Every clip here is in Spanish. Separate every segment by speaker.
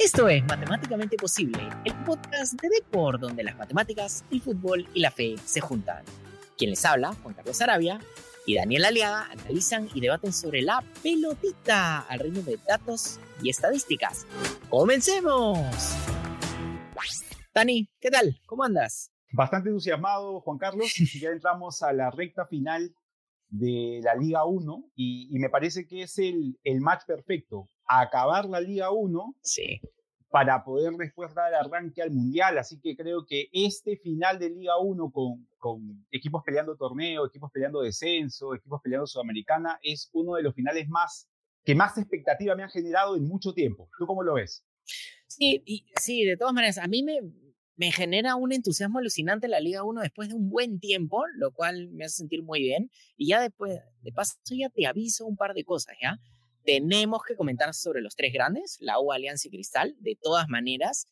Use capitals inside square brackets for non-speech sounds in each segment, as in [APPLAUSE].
Speaker 1: Esto es Matemáticamente Posible, el podcast de Deport donde las matemáticas, el fútbol y la fe se juntan. Quien les habla, Juan Carlos Arabia y Daniel Aliaga, analizan y debaten sobre la pelotita al ritmo de datos y estadísticas. ¡Comencemos! Dani, ¿qué tal? ¿Cómo andas?
Speaker 2: Bastante entusiasmado, Juan Carlos. [LAUGHS] Ya entramos a la recta final de la Liga 1 y, me parece que es el, el match perfecto. Acabar la Liga 1
Speaker 1: sí.
Speaker 2: para poder después dar arranque al Mundial. Así que creo que este final de Liga 1 con, con equipos peleando torneo, equipos peleando descenso, equipos peleando Sudamericana, es uno de los finales más que más expectativa me han generado en mucho tiempo. ¿Tú cómo lo ves?
Speaker 1: Sí, y, sí, de todas maneras, a mí me, me genera un entusiasmo alucinante la Liga 1 después de un buen tiempo, lo cual me hace sentir muy bien. Y ya después, de paso, ya te aviso un par de cosas, ¿ya? Tenemos que comentar sobre los tres grandes, la U, Alianza y Cristal, de todas maneras.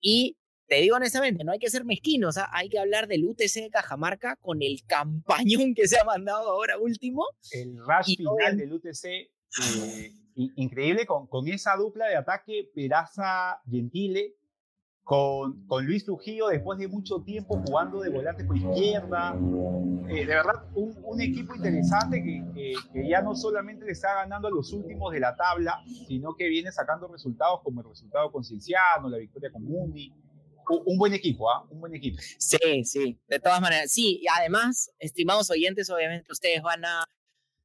Speaker 1: Y te digo honestamente, no hay que ser mezquino, o sea, hay que hablar del UTC de Cajamarca con el campañón que se ha mandado ahora último.
Speaker 2: El rush final del UTC, eh, increíble, con, con esa dupla de ataque, Peraza-Gentile, con, con, Luis Trujillo después de mucho tiempo jugando de volante por izquierda. Eh, de verdad, un, un equipo interesante que, que, ya no solamente le está ganando a los últimos de la tabla, sino que viene sacando resultados como el resultado con Cienciano, la victoria con Mundi. Un, buen equipo, ¿ah? Un buen equipo.
Speaker 1: Sí, sí, de todas maneras. Sí, y además, estimados oyentes, obviamente ustedes van a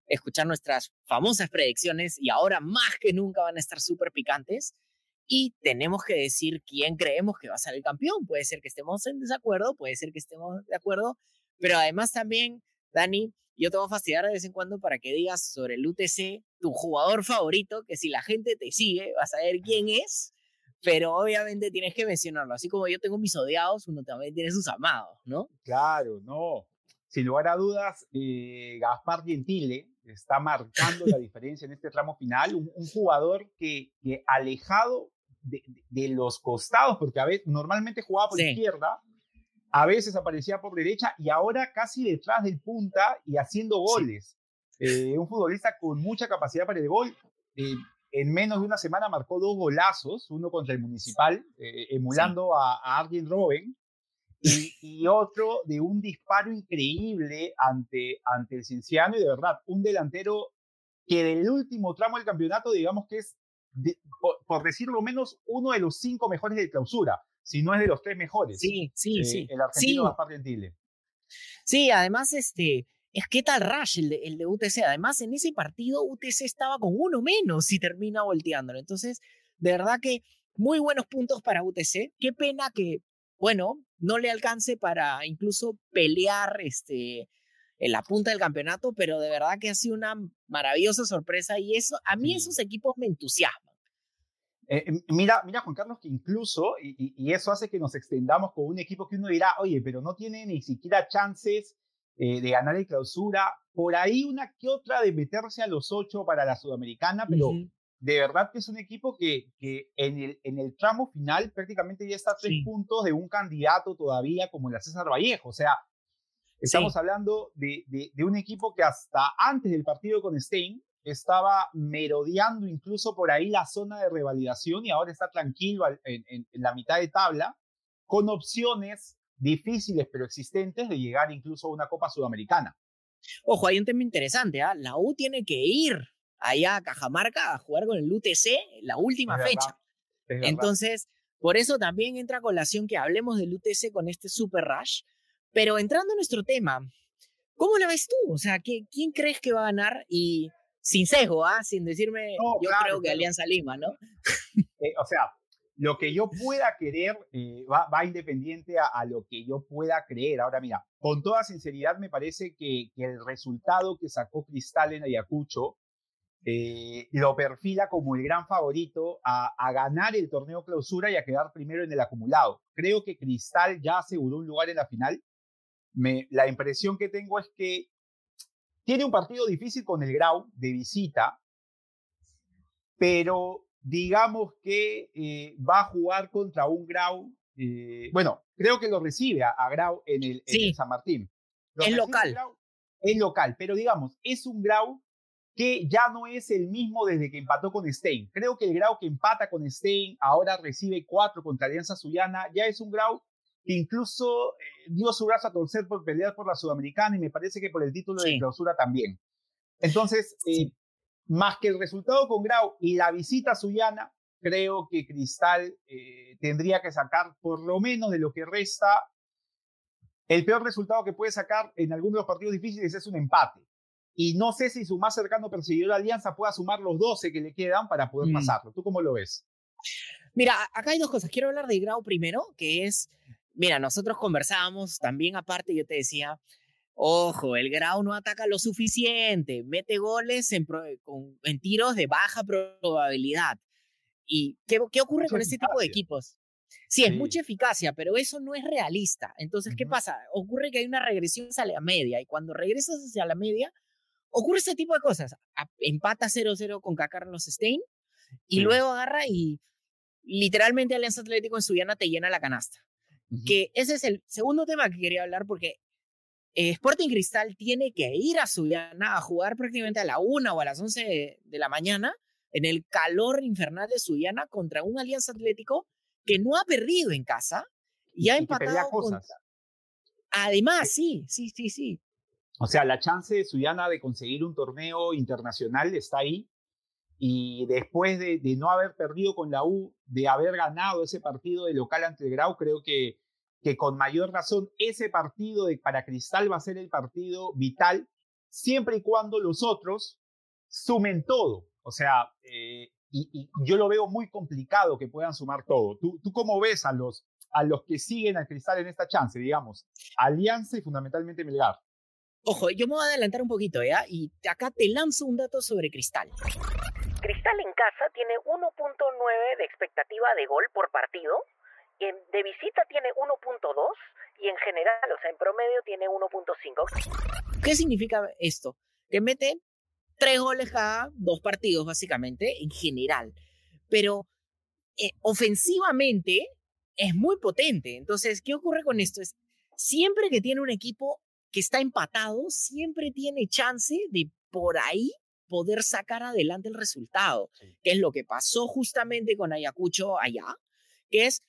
Speaker 1: escuchar nuestras famosas predicciones y ahora más que nunca van a estar súper picantes y tenemos que decir quién creemos que va a ser el campeón. Puede ser que estemos en desacuerdo, puede ser que estemos de acuerdo, pero además también, Dani, yo te voy a fastidiar de vez en cuando para que digas sobre el UTC tu jugador favorito, que si la gente te sigue, vas a ver quién es, pero obviamente tienes que mencionarlo. Así como yo tengo mis odiados, uno también tiene sus amados, ¿no?
Speaker 2: Claro, no. Sin lugar a dudas, eh, Gaspar Gentile está marcando la [LAUGHS] diferencia en este tramo final. Un, jugador que, que alejado de, los costados, porque a veces normalmente jugaba por izquierda, a veces aparecía por derecha y ahora casi detrás del punta y haciendo goles. Eh, un futbolista con mucha capacidad para el gol. Eh, en menos de una semana marcó dos golazos, uno contra el Municipal, eh, emulando a, a Arjen Robben, y, y, otro de un disparo increíble ante, ante el Cienciano, y de verdad, un delantero que del último tramo del campeonato, digamos que es por, decirlo menos, uno de los cinco mejores de clausura, si no es de los tres mejores.
Speaker 1: Sí, sí, eh, sí.
Speaker 2: El argentino
Speaker 1: sí.
Speaker 2: Gaspar Gentile.
Speaker 1: Sí, además, este, es que tal Rush el de, el de UTC. Además, en ese partido UTC estaba con uno menos y termina volteándolo. Entonces, de verdad que muy buenos puntos para UTC. Qué pena que, bueno, no le alcance para incluso pelear este, en la punta del campeonato, pero de verdad que ha sido una maravillosa sorpresa y eso, a mí esos equipos me entusiasman.
Speaker 2: Eh, em, mira, mira, Juan Carlos, que incluso, y, eso hace que nos extendamos con un equipo que uno dirá, oye, pero no tiene ni siquiera chances eh, de ganar el clausura, por ahí una que otra de meterse a los ocho para la Sudamericana, pero de verdad que es un equipo que, que en, el, en el tramo final prácticamente ya está a tres puntos de un candidato todavía como la César Vallejo, o sea, Estamos hablando de, de, un equipo que hasta antes del partido con Stein estaba merodeando incluso por ahí la zona de revalidación y ahora está tranquilo en, en, la mitad de tabla, con opciones difíciles pero existentes de llegar incluso a una Copa Sudamericana.
Speaker 1: Ojo, hay un tema interesante, ¿ah? La U tiene que ir allá a Cajamarca a jugar con el UTC la última fecha. Entonces, por eso también entra a colación que hablemos del UTC con este Super Rush, pero entrando en nuestro tema, ¿cómo la ves tú? O sea, ¿quién crees que va a ganar? Y sin sesgo, ¿ah? sin decirme, yo creo que Alianza Lima, ¿no?
Speaker 2: Eh, o sea, lo que yo pueda querer eh, va, va, independiente a, lo que yo pueda creer. Ahora, mira, con toda sinceridad me parece que, que el resultado que sacó Cristal en Ayacucho eh, lo perfila como el gran favorito a, a, ganar el torneo clausura y a quedar primero en el acumulado. Creo que Cristal ya aseguró un lugar en la final la impresión que tengo es que tiene un partido difícil con el Grau de visita, pero digamos que eh, va a jugar contra un Grau. Eh, bueno, creo que lo recibe a, Grau en el, San Martín.
Speaker 1: es local.
Speaker 2: es local, pero digamos, es un Grau que ya no es el mismo desde que empató con Stein. Creo que el Grau que empata con Stein, ahora recibe cuatro contra Alianza Suyana, ya es un Grau que incluso eh, dio su brazo a torcer por pelear por la Sudamericana y me parece que por el título de clausura también. Entonces, eh, más que el resultado con Grau y la visita a Suyana, creo que Cristal eh, tendría que sacar por lo menos de lo que resta. El peor resultado que puede sacar en algunos de los partidos difíciles es un empate. Y no sé si su más cercano perseguidor Alianza pueda sumar los 12 que le quedan para poder mm. pasarlo. ¿Tú cómo lo ves?
Speaker 1: Mira, acá hay dos cosas. Quiero hablar de Grau primero, que es, mira, nosotros conversábamos también aparte, yo te decía, Ojo, el Grau no ataca lo suficiente, mete goles en, en tiros de baja probabilidad. ¿Y qué, qué ocurre con este tipo de equipos? Sí, es mucha eficacia, pero eso no es realista. Entonces, ¿qué pasa? Ocurre que hay una regresión hacia la media y cuando regresas hacia la media, ocurre este tipo de cosas. Empata 0-0 con Carlos Stein y luego agarra y literalmente Alianza Atlético en Suyana te llena la canasta. Que ese es el segundo tema que quería hablar porque eh, Sporting Cristal tiene que ir a Suyana a jugar prácticamente a la una o a las 11 de, la mañana en el calor infernal de Suyana contra un Alianza Atlético que no ha perdido en casa y, ha empatado. Cosas. Además, sí, sí, sí, sí.
Speaker 2: O sea, la chance de Suyana de conseguir un torneo internacional está ahí. Y después de, de, no haber perdido con la U, de haber ganado ese partido de local ante el Grau, creo que que con mayor razón ese partido de, para Cristal va a ser el partido vital, siempre y cuando los otros sumen todo. O sea, eh, y, yo lo veo muy complicado que puedan sumar todo. ¿Tú, tú cómo ves a los, a los que siguen al Cristal en esta chance, digamos? Alianza y fundamentalmente Melgar.
Speaker 1: Ojo, yo me voy a adelantar un poquito, ¿ya? Y acá te lanzo un dato sobre Cristal. Cristal en casa tiene 1.9 de expectativa de gol por partido de visita tiene 1.2 y en general, o sea, en promedio tiene 1.5. ¿Qué significa esto? Que mete tres goles cada dos partidos, básicamente, en general. Pero eh, ofensivamente es muy potente. Entonces, ¿qué ocurre con esto? Es siempre que tiene un equipo que está empatado, siempre tiene chance de por ahí poder sacar adelante el resultado, que es lo que pasó justamente con Ayacucho allá, que es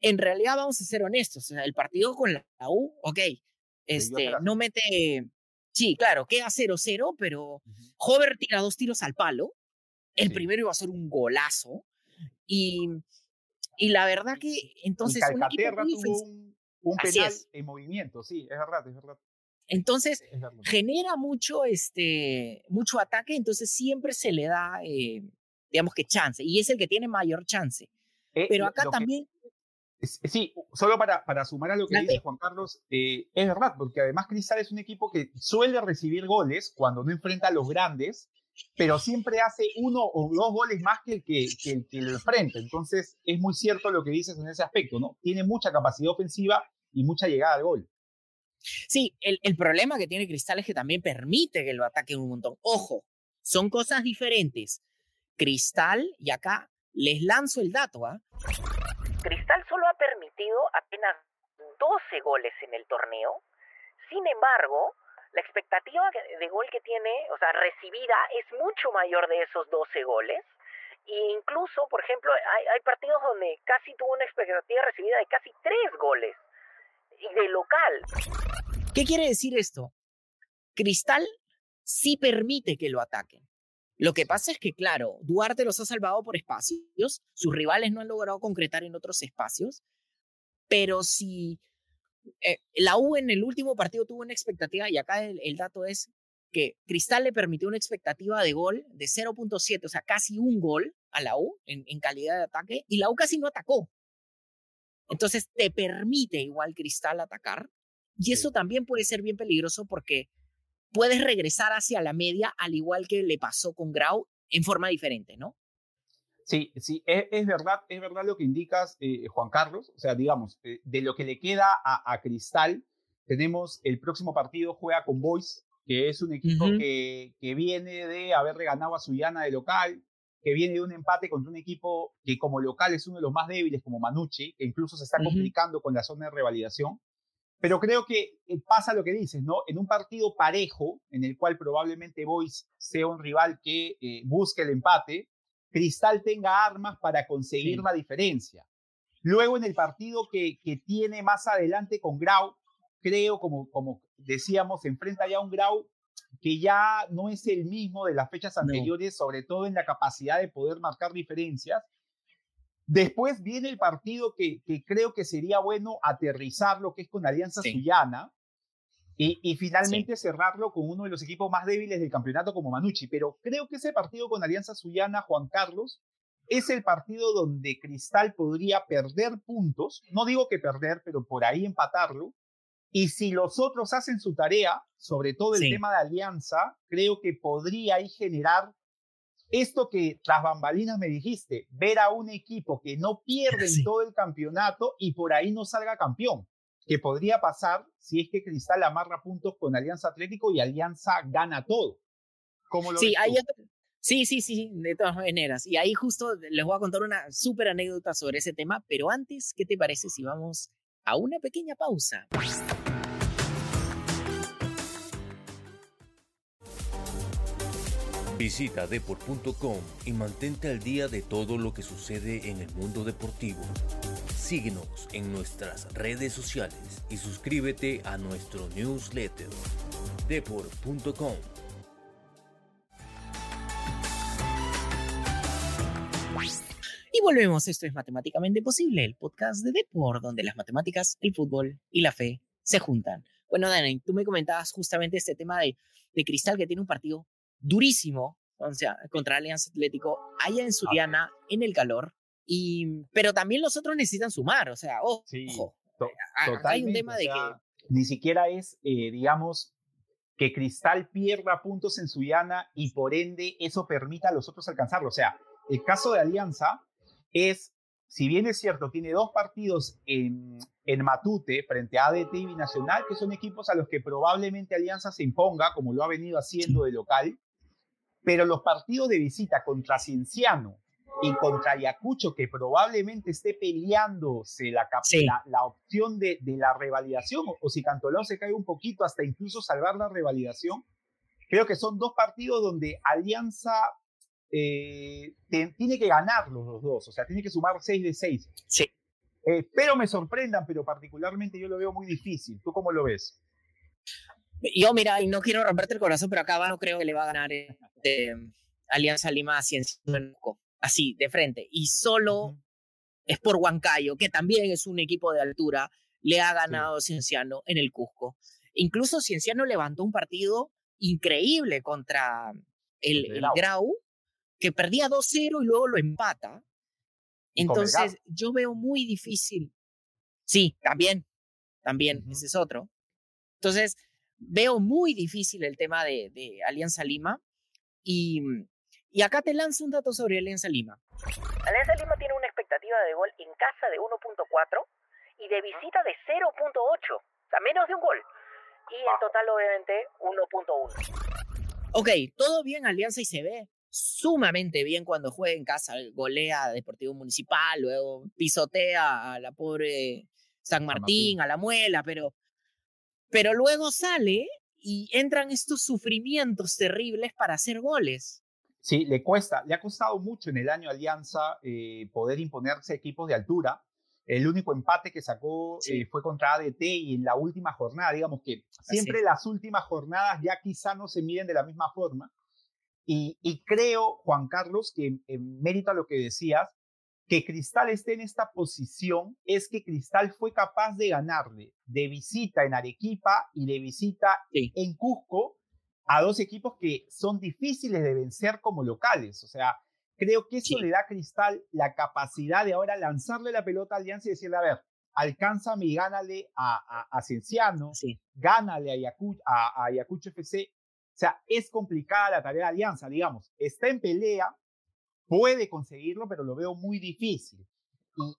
Speaker 1: en realidad vamos a ser honestos, el partido con la U, ok, este, no mete, sí, claro, queda 0-0, pero Hover tira dos tiros al palo, el primero iba a ser un golazo, y, y la verdad que entonces...
Speaker 2: un, tuvo un, penal en movimiento, sí, es verdad, es verdad.
Speaker 1: Entonces, genera mucho, este, mucho ataque, entonces siempre se le da, eh, digamos que chance, y es el que tiene mayor chance. Eh, pero acá también...
Speaker 2: Sí, solo para, para sumar a lo que dice Juan Carlos, eh, es verdad, porque además Cristal es un equipo que suele recibir goles cuando no enfrenta a los grandes, pero siempre hace uno o dos goles más que el que, que, que lo enfrenta. Entonces, es muy cierto lo que dices en ese aspecto, ¿no? Tiene mucha capacidad ofensiva y mucha llegada al gol.
Speaker 1: Sí, el, el problema que tiene Cristal es que también permite que lo ataquen un montón. Ojo, son cosas diferentes. Cristal, y acá les lanzo el dato, ¿ah? Cristal solo ha permitido apenas 12 goles en el torneo. Sin embargo, la expectativa de gol que tiene, o sea, recibida, es mucho mayor de esos 12 goles. E incluso, por ejemplo, hay, hay partidos donde casi tuvo una expectativa recibida de casi 3 goles. Y de local. ¿Qué quiere decir esto? Cristal sí permite que lo ataquen. Lo que pasa es que, claro, Duarte los ha salvado por espacios, sus rivales no han logrado concretar en otros espacios, pero si eh, la U en el último partido tuvo una expectativa, y acá el, dato es que Cristal le permitió una expectativa de gol de 0.7, o sea, casi un gol a la U en, en calidad de ataque, y la U casi no atacó. Entonces te permite igual Cristal atacar, y eso también puede ser bien peligroso porque puedes regresar hacia la media, al igual que le pasó con Grau, en forma diferente, ¿no?
Speaker 2: Sí, sí, es, verdad, es verdad lo que indicas, eh, Juan Carlos. O sea, digamos, eh, de lo que le queda a, Cristal, tenemos el próximo partido, juega con Boys, que es un equipo que, que viene de haber ganado a Suyana de local, que viene de un empate contra un equipo que como local es uno de los más débiles, como Manucci, que incluso se está complicando con la zona de revalidación. Pero creo que eh, pasa lo que dices, ¿no? En un partido parejo, en el cual probablemente Boys sea un rival que eh, busque el empate, Cristal tenga armas para conseguir la diferencia. Luego en el partido que, que tiene más adelante con Grau, creo, como, como decíamos, se enfrenta ya a un Grau que ya no es el mismo de las fechas anteriores, sobre todo en la capacidad de poder marcar diferencias. Después viene el partido que, que creo que sería bueno aterrizarlo, que es con Alianza Suyana, y, y finalmente cerrarlo con uno de los equipos más débiles del campeonato como Manucci. Pero creo que ese partido con Alianza Suyana, Juan Carlos, es el partido donde Cristal podría perder puntos. No digo que perder, pero por ahí empatarlo. Y si los otros hacen su tarea, sobre todo el tema de alianza, creo que podría ahí generar esto que tras bambalinas me dijiste, ver a un equipo que no pierde en todo el campeonato y por ahí no salga campeón, que podría pasar si es que Cristal amarra puntos con Alianza Atlético y Alianza gana todo.
Speaker 1: ¿Cómo lo sí, sí, sí, sí, de todas maneras. Y ahí justo les voy a contar una súper anécdota sobre ese tema, pero antes, ¿qué te parece si vamos a una pequeña pausa?
Speaker 3: Visita deport.com y mantente al día de todo lo que sucede en el mundo deportivo. Síguenos en nuestras redes sociales y suscríbete a nuestro newsletter deport.com.
Speaker 1: Y volvemos, esto es Matemáticamente Posible, el podcast de Deport, donde las matemáticas, el fútbol y la fe se juntan. Bueno, Dani, tú me comentabas justamente este tema de, de Cristal que tiene un partido durísimo o sea, contra Alianza Atlético allá en Suriana, en el calor. Y, pero también los otros necesitan sumar, o sea, ojo, sí, hay un tema de que...
Speaker 2: Ni siquiera es, eh, digamos, que Cristal pierda puntos en Suyana y por ende eso permita a los otros alcanzarlo. O sea, el caso de Alianza es, si bien es cierto, tiene dos partidos en, en Matute frente a ADT y Binacional, que son equipos a los que probablemente Alianza se imponga, como lo ha venido haciendo de local, pero los partidos de visita contra Cienciano y contra Ayacucho, que probablemente esté peleándose la, la, opción de, de, la revalidación, o, si Cantolao se cae un poquito hasta incluso salvar la revalidación, creo que son dos partidos donde Alianza eh, tiene que ganar los dos, o sea, tiene que sumar 6 de 6.
Speaker 1: Sí.
Speaker 2: Eh, pero me sorprendan, pero particularmente yo lo veo muy difícil. ¿Tú cómo lo ves?
Speaker 1: Yo, mira, y no quiero romperte el corazón, pero acá no creo que le va a ganar este, Alianza Lima a así, de frente. Y solo es por Huancayo, que también es un equipo de altura, le ha ganado Cienciano en el Cusco. Incluso Cienciano levantó un partido increíble contra el, el Grau, que perdía 2-0 y luego lo empata. Entonces, yo veo muy difícil. Sí, también, también, ese es otro. Entonces, veo muy difícil el tema de, de Alianza Lima. Y, y, acá te lanzo un dato sobre Alianza Lima.
Speaker 4: Alianza Lima tiene una expectativa de gol en casa de 1.4 y de visita de 0.8, o sea, menos de un gol. Y en total, obviamente, 1.1.
Speaker 1: Ok, todo bien Alianza y se ve sumamente bien cuando juega en casa, golea a Deportivo Municipal, luego pisotea a la pobre San Martín, a la Muela, pero pero luego sale y entran estos sufrimientos terribles para hacer goles.
Speaker 2: Sí, le cuesta, le ha costado mucho en el año Alianza eh, poder imponerse equipos de altura. El único empate que sacó eh, fue contra ADT y en la última jornada, digamos que siempre las últimas jornadas ya quizá no se miden de la misma forma. Y, y creo, Juan Carlos, que en mérito a lo que decías, que Cristal esté en esta posición es que Cristal fue capaz de ganarle de visita en Arequipa y de visita en Cusco a dos equipos que son difíciles de vencer como locales. O sea, creo que eso le da a Cristal la capacidad de ahora lanzarle la pelota a Alianza y decirle, a ver, alcánzame y gánale a, a, Cienciano, gánale a, Ayacucho, a Ayacucho FC. O sea, es complicada la tarea de Alianza, digamos. Está en pelea, puede conseguirlo, pero lo veo muy difícil.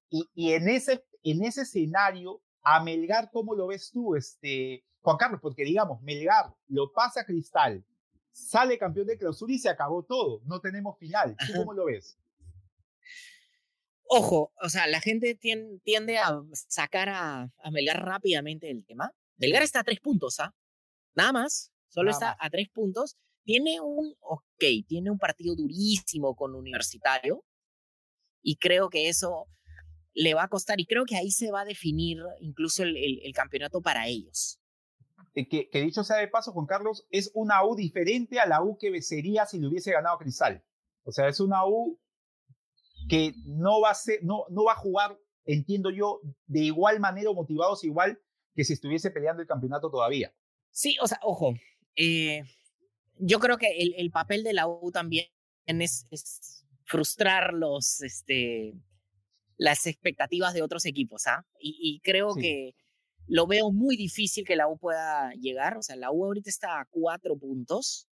Speaker 2: Y, y, en, ese, en ese escenario, a Melgar, ¿cómo lo ves tú, este, Juan Carlos? Porque digamos, Melgar lo pasa a Cristal, sale campeón de clausura y se acabó todo. No tenemos final. ¿Tú cómo lo ves?
Speaker 1: Ojo, o sea, la gente tiende, a sacar a, Melgar rápidamente del tema. Melgar está a tres puntos, ¿ah? Nada más, solo está a tres puntos. Tiene un, ok, tiene un partido durísimo con Universitario y creo que eso le va a costar y creo que ahí se va a definir incluso el, campeonato para ellos.
Speaker 2: Eh, que, que, dicho sea de paso, Juan Carlos, es una U diferente a la U que sería si le hubiese ganado Cristal. O sea, es una U que no va a ser, no, no va a jugar, entiendo yo, de igual manera o motivados igual que si estuviese peleando el campeonato todavía.
Speaker 1: Sí, o sea, ojo, eh, yo creo que el, el, papel de la U también es, es, frustrar los, este, las expectativas de otros equipos, ¿ah? Y, creo que lo veo muy difícil que la U pueda llegar, o sea, la U ahorita está a cuatro puntos.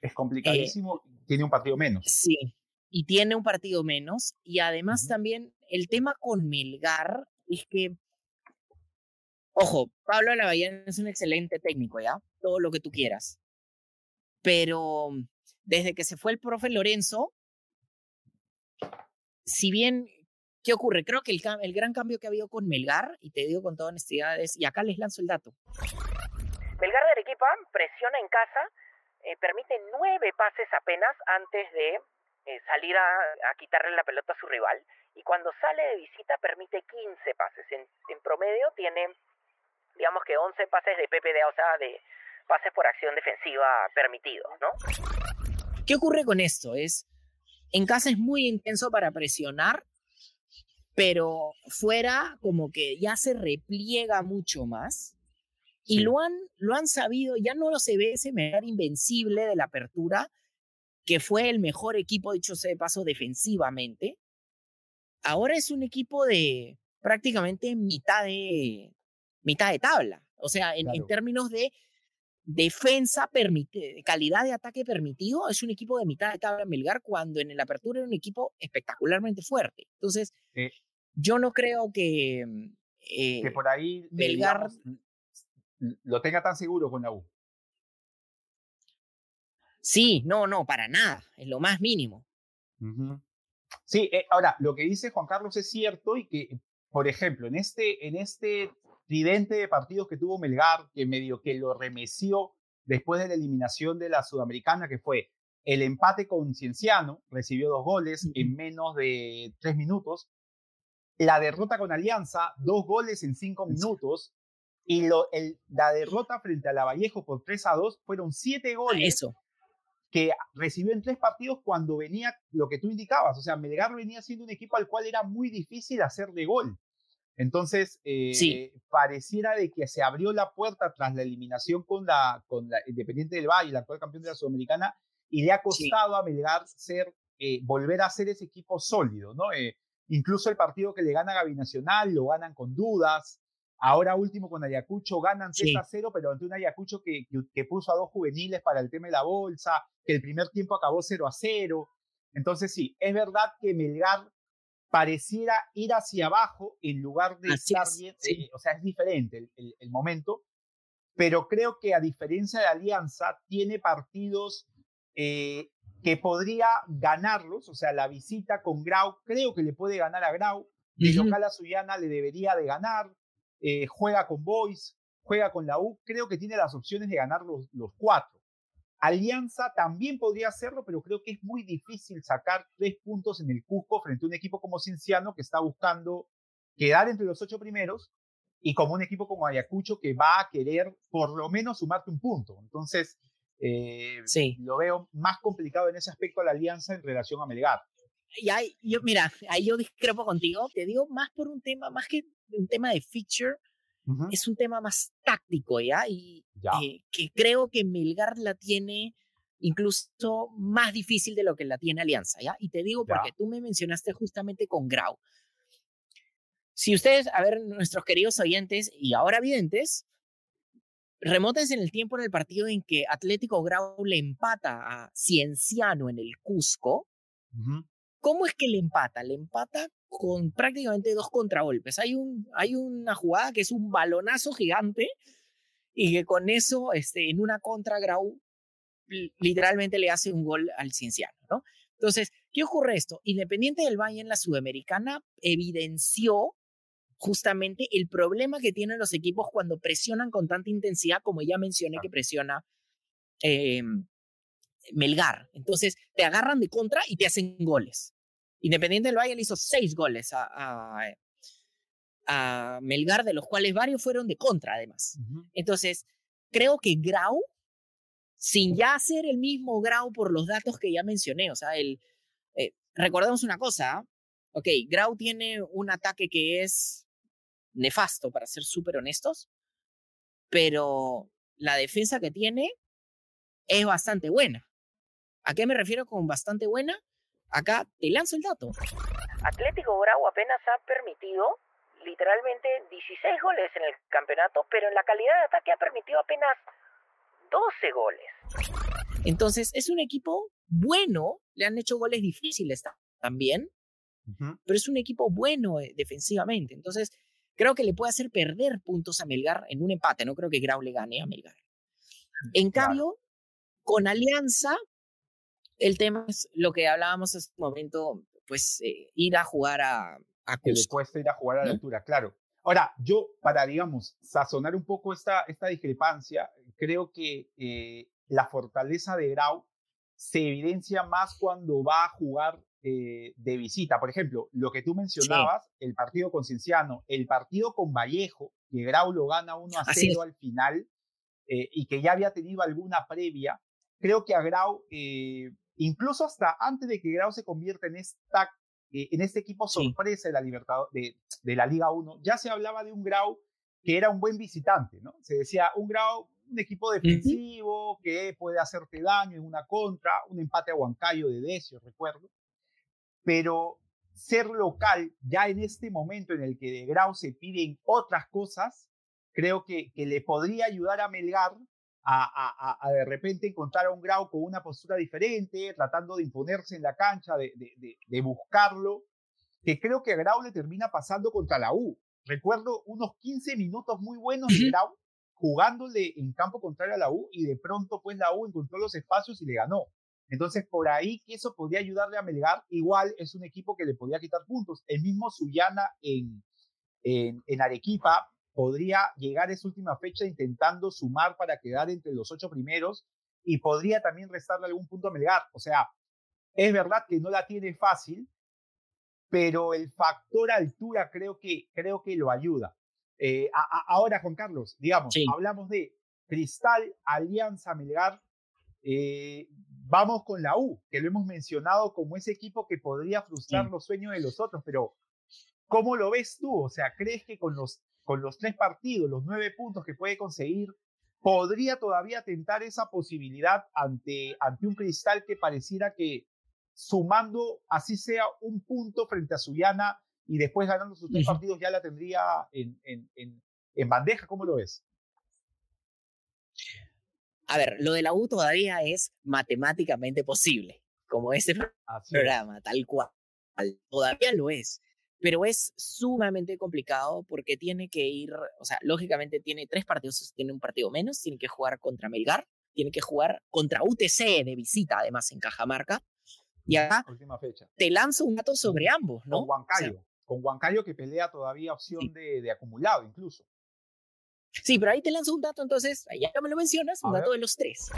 Speaker 2: Es complicadísimo, tiene un partido menos.
Speaker 1: Sí, y tiene un partido menos. Y además también el tema con Melgar es que, ojo, Pablo Lavallén es un excelente técnico, ¿ya? Todo lo que tú quieras. Pero desde que se fue el profe Lorenzo, si bien, ¿qué ocurre? Creo que el, el gran cambio que ha habido con Melgar, y te digo con toda honestidad, es, y acá les lanzo el dato.
Speaker 4: Melgar de Arequipa presiona en casa, eh, permite nueve pases apenas antes de eh, salir a, quitarle la pelota a su rival y cuando sale de visita permite 15 pases. En, promedio tiene, digamos que 11 pases de PPD, o sea, de pases por acción defensiva permitidos, ¿no?
Speaker 1: ¿Qué ocurre con esto? Es, en casa es muy intenso para presionar, pero fuera como que ya se repliega mucho más. Y lo, han, lo han sabido, ya no lo se ve ese mejor invencible de la apertura, que fue el mejor equipo, dicho sea de paso, defensivamente, ahora es un equipo de prácticamente mitad de, mitad de tabla. O sea, en, términos de defensa, permite, calidad de ataque permitido, es un equipo de mitad de tabla Melgar, cuando en la apertura era un equipo espectacularmente fuerte. Entonces, eh yo no creo que,
Speaker 2: que eh, por ahí eh, Melgar lo tenga tan seguro con la U.
Speaker 1: Sí, no, no, para nada, es lo más mínimo.
Speaker 2: Sí, eh, ahora, lo que dice Juan Carlos es cierto y que, por ejemplo, en este, en este tridente de partidos que tuvo Melgar, que medio que lo remeció después de la eliminación de la Sudamericana, que fue el empate con Cienciano, recibió dos goles en menos de tres minutos, la derrota con Alianza, dos goles en cinco minutos, y lo, el, la derrota frente a la Vallejo por 3 a 2 fueron siete goles.
Speaker 1: Eso
Speaker 2: que recibió en tres partidos cuando venía lo que tú indicabas. O sea, Melgar venía siendo un equipo al cual era muy difícil hacer de gol. Entonces, eh, pareciera de que se abrió la puerta tras la eliminación con la, con la Independiente del Valle, la actual campeón de la Sudamericana, y le ha costado a Melgar ser, eh, volver a ser ese equipo sólido, ¿no? Eh, incluso el partido que le gana a Nacional lo ganan con dudas. Ahora último con Ayacucho ganan 3 a 0, pero ante un Ayacucho que, que, puso a dos juveniles para el tema de la bolsa, que el primer tiempo acabó 0 a 0. Entonces sí, es verdad que Melgar pareciera ir hacia abajo en lugar de estar bien, eh, o sea, es diferente el, el, momento, pero creo que a diferencia de Alianza, tiene partidos eh, que podría ganarlos, o sea, la visita con Grau, creo que le puede ganar a Grau, de local a Suyana le debería de ganar, eh, juega con Boys, juega con la U, creo que tiene las opciones de ganar los, los cuatro. Alianza también podría hacerlo, pero creo que es muy difícil sacar tres puntos en el Cusco frente a un equipo como Cienciano que está buscando quedar entre los ocho primeros y como un equipo como Ayacucho que va a querer por lo menos sumarte un punto. Entonces, eh, lo veo más complicado en ese aspecto a la Alianza en relación a Melgar.
Speaker 1: Y ahí, yo, mira, ahí yo discrepo contigo. Te digo más por un tema, más que un tema de feature, es un tema más táctico, ¿ya? Y eh, que creo que Melgar la tiene incluso más difícil de lo que la tiene Alianza, ¿ya? Y te digo porque tú me mencionaste justamente con Grau. Si ustedes, a ver, nuestros queridos oyentes y ahora videntes, remotes en el tiempo en el partido en que Atlético Grau le empata a Cienciano en el Cusco, ¿Cómo es que le empata? Le empata con prácticamente dos contragolpes. Hay, un, hay una jugada que es un balonazo gigante y que con eso, este, en una contra Grau, literalmente le hace un gol al Cienciano, ¿no? Entonces, ¿qué ocurre esto? Independiente del Valle en la Sudamericana evidenció justamente el problema que tienen los equipos cuando presionan con tanta intensidad, como ya mencioné que presiona em, Melgar. Entonces, te agarran de contra y te hacen goles. Independiente del Valle le hizo seis goles a, a, Melgar, de los cuales varios fueron de contra, además. Entonces, creo que Grau, sin ya ser el mismo Grau por los datos que ya mencioné, o sea, el, eh, recordemos una cosa, ok, Grau tiene un ataque que es nefasto, para ser súper honestos, pero la defensa que tiene es bastante buena. ¿A qué me refiero con bastante buena? Acá te lanzo el dato.
Speaker 4: Atlético Grau apenas ha permitido literalmente 16 goles en el campeonato, pero en la calidad de ataque ha permitido apenas 12 goles.
Speaker 1: Entonces, es un equipo bueno, le han hecho goles difíciles también, pero es un equipo bueno eh, defensivamente. Entonces, creo que le puede hacer perder puntos a Melgar en un empate. No creo que Grau le gane a Melgar. En cambio, con Alianza, el tema es lo que hablábamos hace un momento, pues eh, ir a jugar a, a
Speaker 2: Que le cuesta ir a jugar a la altura, claro. Ahora, yo, para, digamos, sazonar un poco esta, esta discrepancia, creo que eh, la fortaleza de Grau se evidencia más cuando va a jugar eh, de visita. Por ejemplo, lo que tú mencionabas, el partido con Cienciano, el partido con Vallejo, que Grau lo gana 1 a 0 al final eh, y que ya había tenido alguna previa, creo que a Grau, eh, incluso hasta antes de que Grau se convierta en, esta, en este equipo sorpresa de la, Libertad, de, de la Liga 1, ya se hablaba de un Grau que era un buen visitante, ¿no? Se decía, un Grau un equipo defensivo que puede hacerte daño en una contra, un empate a Huancayo de Decio, recuerdo pero ser local ya en este momento en el que de Grau se piden otras cosas, creo que, que le podría ayudar a Melgar a, a, de repente encontrar a un Grau con una postura diferente, tratando de imponerse en la cancha, de, de, de, buscarlo, que creo que a Grau le termina pasando contra la U. Recuerdo unos 15 minutos muy buenos de Grau jugándole en campo contrario a la U y de pronto pues la U encontró los espacios y le ganó. Entonces, por ahí que eso podría ayudarle a Melgar, igual es un equipo que le podría quitar puntos. El mismo Suyana en, en, Arequipa podría llegar a esa última fecha intentando sumar para quedar entre los ocho primeros y podría también restarle algún punto a Melgar. O sea, es verdad que no la tiene fácil, pero el factor altura creo que, creo que lo ayuda. Eh, ahora, Juan Carlos, digamos, hablamos de Cristal, Alianza, Melgar. Eh, Vamos con la U, que lo hemos mencionado como ese equipo que podría frustrar los sueños de los otros, pero ¿cómo lo ves tú? O sea, ¿crees que con los, con los tres partidos, los nueve puntos que puede conseguir, podría todavía tentar esa posibilidad ante, ante un cristal que pareciera que sumando así sea un punto frente a Suyana y después ganando sus tres partidos ya la tendría en, en, en, en bandeja? ¿Cómo lo ves?
Speaker 1: A ver, lo de la U todavía es matemáticamente posible, como ese programa, tal cual. Todavía lo es, pero es sumamente complicado porque tiene que ir, o sea, lógicamente tiene tres partidos, tiene un partido menos, tiene que jugar contra Melgar, tiene que jugar contra UTC de visita, además en Cajamarca. Y acá te lanzo un dato sobre ambos, ¿no?
Speaker 2: Con Huancayo, con Huancayo que pelea todavía opción de, de acumulado incluso.
Speaker 1: Sí, pero ahí te lanzo un dato, entonces, ya me lo mencionas, un dato de los tres.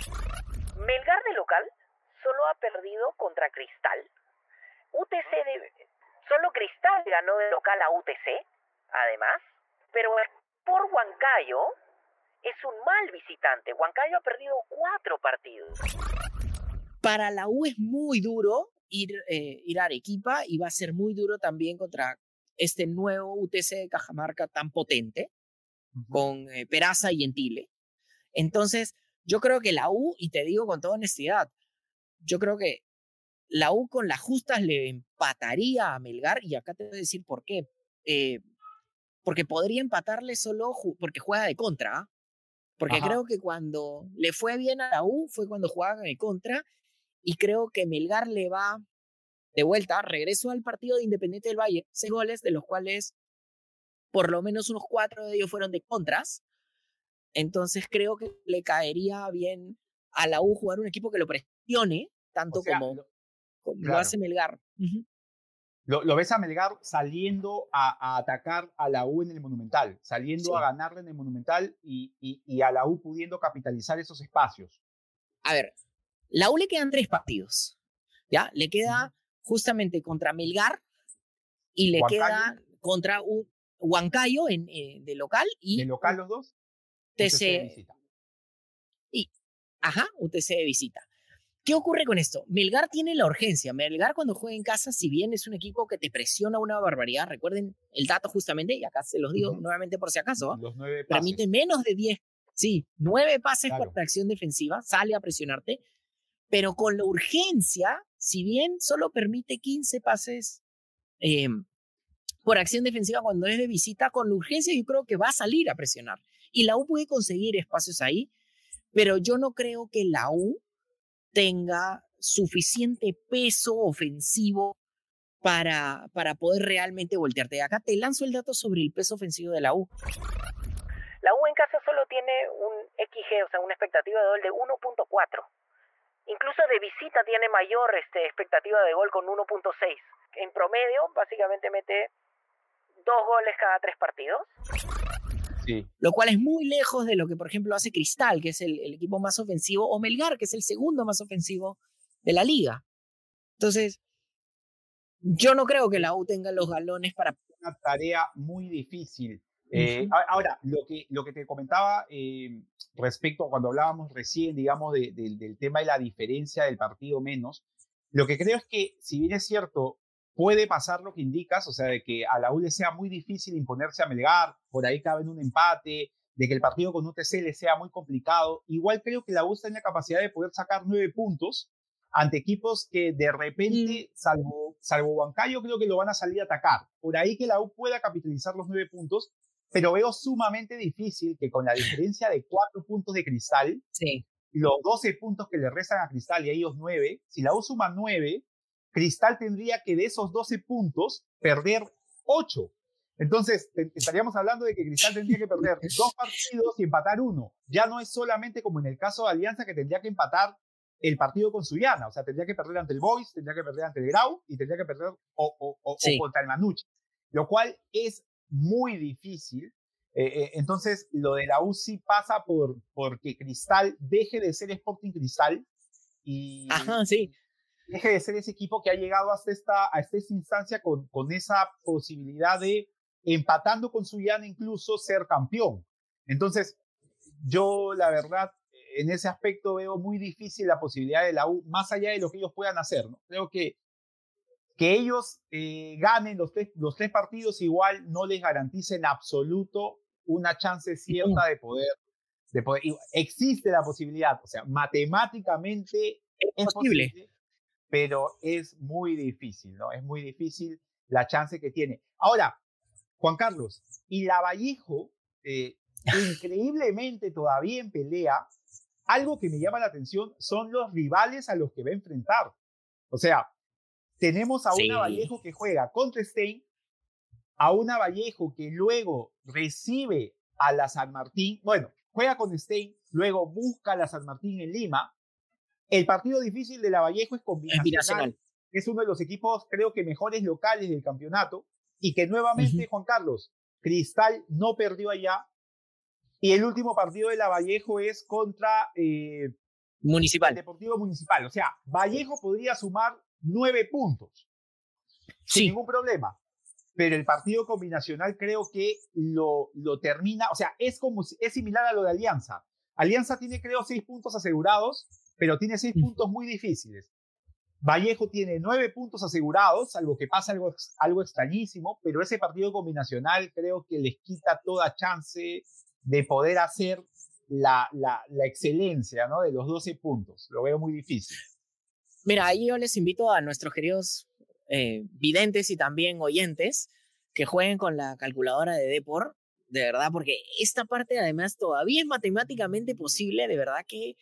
Speaker 4: Melgar de local solo ha perdido contra Cristal. UTC de... Solo Cristal ganó de local a UTC, además, pero por Huancayo es un mal visitante. Huancayo ha perdido cuatro partidos.
Speaker 1: Para la U es muy duro ir, eh, ir a Arequipa y va a ser muy duro también contra este nuevo UTC de Cajamarca tan potente con eh, Peraza y Entile. Entonces, yo creo que la U, y te digo con toda honestidad, yo creo que la U con las justas le empataría a Melgar, y acá te voy a decir por qué. Eh, porque podría empatarle solo porque juega de contra. ¿ah? Porque creo que cuando le fue bien a la U fue cuando jugaba de contra, y creo que Melgar le va de vuelta, regreso al partido de Independiente del Valle, seis goles, de los cuales por lo menos unos cuatro de ellos fueron de contras. Entonces creo que le caería bien a la U jugar un equipo que lo presione, tanto como... como lo hace Melgar.
Speaker 2: lo, ves a Melgar saliendo a, atacar a la U en el Monumental, saliendo a ganarle en el Monumental y, y, a la U pudiendo capitalizar esos espacios.
Speaker 1: A ver, la U le quedan tres partidos, ¿ya? Le queda justamente contra Melgar y le queda contra un Huancayo en, eh, de local y...
Speaker 2: ¿De local los dos?
Speaker 1: TC, y, ajá, UTC de visita. ¿Qué ocurre con esto? Melgar tiene la urgencia. Melgar cuando juega en casa, si bien es un equipo que te presiona una barbaridad, recuerden el dato justamente, y acá se los digo nuevamente por si acaso,
Speaker 2: los nueve
Speaker 1: permite menos de 10, sí, nueve pases por acción defensiva, sale a presionarte, pero con la urgencia, si bien solo permite 15 pases em, por acción defensiva cuando es de visita, con la urgencia yo creo que va a salir a presionar. Y la U puede conseguir espacios ahí, pero yo no creo que la U tenga suficiente peso ofensivo para, para poder realmente voltearte. Acá te lanzo el dato sobre el peso ofensivo de la U.
Speaker 4: La U en casa solo tiene un XG, o sea, una expectativa de gol de 1.4. Incluso de visita tiene mayor este, expectativa de gol con 1.6. En promedio, básicamente mete dos goles cada tres partidos.
Speaker 1: Lo cual es muy lejos de lo que, por ejemplo, hace Cristal, que es el, equipo más ofensivo, o Melgar, que es el segundo más ofensivo de la liga. Entonces, yo no creo que la U tenga los galones para...
Speaker 2: Una tarea muy difícil. Eh, ahora, lo que, lo que te comentaba eh, respecto a cuando hablábamos recién, digamos, del tema de la diferencia del partido menos, lo que creo es que, si bien es cierto, puede pasar lo que indicas, o sea, de que a la U le sea muy difícil imponerse a Melgar, por ahí cabe en un empate, de que el partido con UTC le sea muy complicado. Igual creo que la U tiene la capacidad de poder sacar nueve puntos ante equipos que de repente, salvo, salvo Huancayo, creo que lo van a salir a atacar. Por ahí que la U pueda capitalizar los nueve puntos, pero veo sumamente difícil que con la diferencia de cuatro puntos de Cristal,
Speaker 1: sí.
Speaker 2: los doce puntos que le restan a Cristal y a ellos nueve, si la U suma nueve, Cristal tendría que de esos 12 puntos perder 8. Entonces, estaríamos hablando de que Cristal tendría que perder [LAUGHS] dos partidos y empatar uno. Ya no es solamente como en el caso de Alianza que tendría que empatar el partido con Suyana. O sea, tendría que perder ante el Boys, tendría que perder ante el Grau y tendría que perder o, contra el Manucci. Lo cual es muy difícil. Eh, eh, entonces, lo de la UCI pasa por porque Cristal deje de ser Sporting Cristal y,
Speaker 1: Ajá, sí
Speaker 2: deje de ser ese equipo que ha llegado hasta esta, esta instancia con, con esa posibilidad de, empatando con Suyana incluso, ser campeón. Entonces, yo la verdad, en ese aspecto veo muy difícil la posibilidad de la U, más allá de lo que ellos puedan hacer. ¿no? Creo que que ellos eh, ganen los tres, los tres partidos igual no les garantiza en absoluto una chance cierta de poder, de poder. Existe la posibilidad, o sea, matemáticamente es, posible pero es muy difícil, ¿no? Es muy difícil la chance que tiene. Ahora, Juan Carlos, y la Vallejo, eh, increíblemente todavía en pelea, algo que me llama la atención son los rivales a los que va a enfrentar. O sea, tenemos a una Vallejo que juega contra Stein, a una Vallejo que luego recibe a la San Martín, bueno, juega con Stein, luego busca a la San Martín en Lima, el partido difícil de la Vallejo es combinacional. Es uno de los equipos, creo que mejores locales del campeonato. Y que nuevamente, Juan Carlos, Cristal no perdió allá. Y el último partido de la Vallejo es contra eh,
Speaker 1: Municipal.
Speaker 2: Deportivo Municipal. O sea, Vallejo podría sumar nueve puntos. Sin ningún problema. Pero el partido combinacional creo que lo, lo termina. O sea, es como es similar a lo de Alianza. Alianza tiene, creo, seis puntos asegurados pero tiene seis puntos muy difíciles. Vallejo tiene nueve puntos asegurados, salvo que pasa algo, algo extrañísimo, pero ese partido combinacional creo que les quita toda chance de poder hacer la, la, la excelencia ¿no? de los 12 puntos. Lo veo muy difícil.
Speaker 1: Mira, ahí yo les invito a nuestros queridos eh, videntes y también oyentes que jueguen con la calculadora de Depor, de verdad, porque esta parte además todavía es matemáticamente posible, de verdad que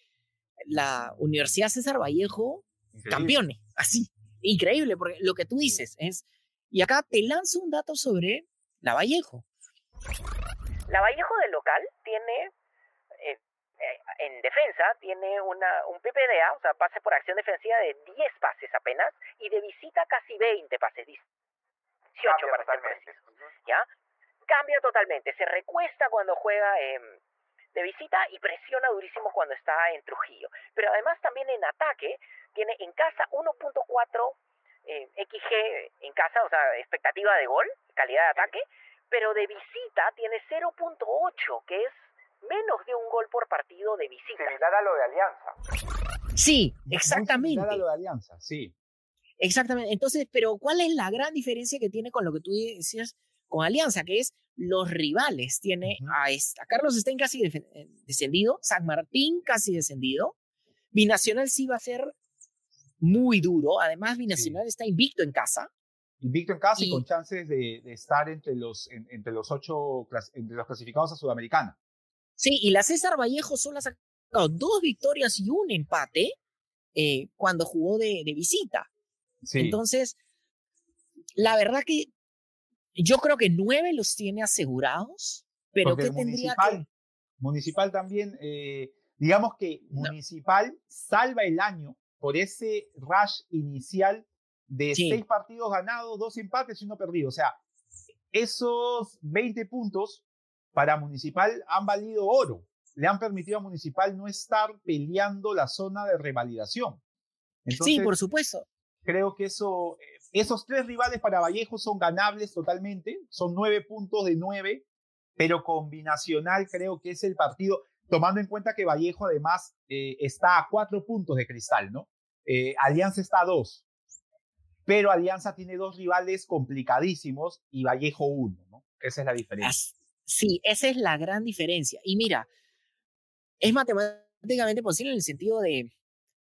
Speaker 1: la Universidad César Vallejo campeone, así, increíble, porque lo que tú dices es, y acá te lanzo un dato sobre la Vallejo.
Speaker 4: La Vallejo del local tiene, eh, eh, en defensa tiene una, un PPDA, o sea, pase por acción defensiva de 10 pases apenas, y de visita casi 20 pases, 18 para ser preciso, ¿ya? Cambia totalmente, se recuesta cuando juega em, de visita y presiona durísimo cuando está en Trujillo. Pero además también en ataque tiene en casa 1.4 eh, XG en casa, o sea, expectativa de gol, calidad de ataque, pero de visita tiene 0.8, que es menos de un gol por partido de visita.
Speaker 5: Similar a lo de Alianza.
Speaker 1: Sí, exactamente.
Speaker 2: Similar a lo de Alianza, sí.
Speaker 1: Exactamente. Entonces, pero ¿cuál es la gran diferencia que tiene con lo que tú decías con Alianza? Que es los rivales. Tiene a, a, Carlos Stein casi eh, descendido, San Martín casi descendido. Binacional sí va a ser muy duro. Además, Binacional está invicto en casa.
Speaker 2: Invicto en casa y, con chances de, de estar entre los, en, entre los ocho entre los clasificados a Sudamericana.
Speaker 1: Sí, y la César Vallejo solo ha sacado dos victorias y un empate eh, cuando jugó de, de visita. Sí. Entonces, la verdad que yo creo que nueve los tiene asegurados, pero
Speaker 2: Porque
Speaker 1: ¿qué tendría
Speaker 2: municipal,
Speaker 1: que...?
Speaker 2: Municipal también, eh, digamos que Municipal salva el año por ese rush inicial de sí. seis partidos ganados, dos empates y uno perdido. O sea, esos 20 puntos para Municipal han valido oro. Le han permitido a Municipal no estar peleando la zona de revalidación.
Speaker 1: Entonces, sí, por supuesto.
Speaker 2: Creo que eso, esos tres rivales para Vallejo son ganables totalmente. Son nueve puntos de nueve, pero combinacional creo que es el partido, tomando en cuenta que Vallejo además eh, está a cuatro puntos de cristal, ¿no? Eh, Alianza está a dos, pero Alianza tiene dos rivales complicadísimos y Vallejo uno, ¿no? Esa es la diferencia.
Speaker 1: Sí, esa es la gran diferencia. Y mira, es matemáticamente posible en el sentido de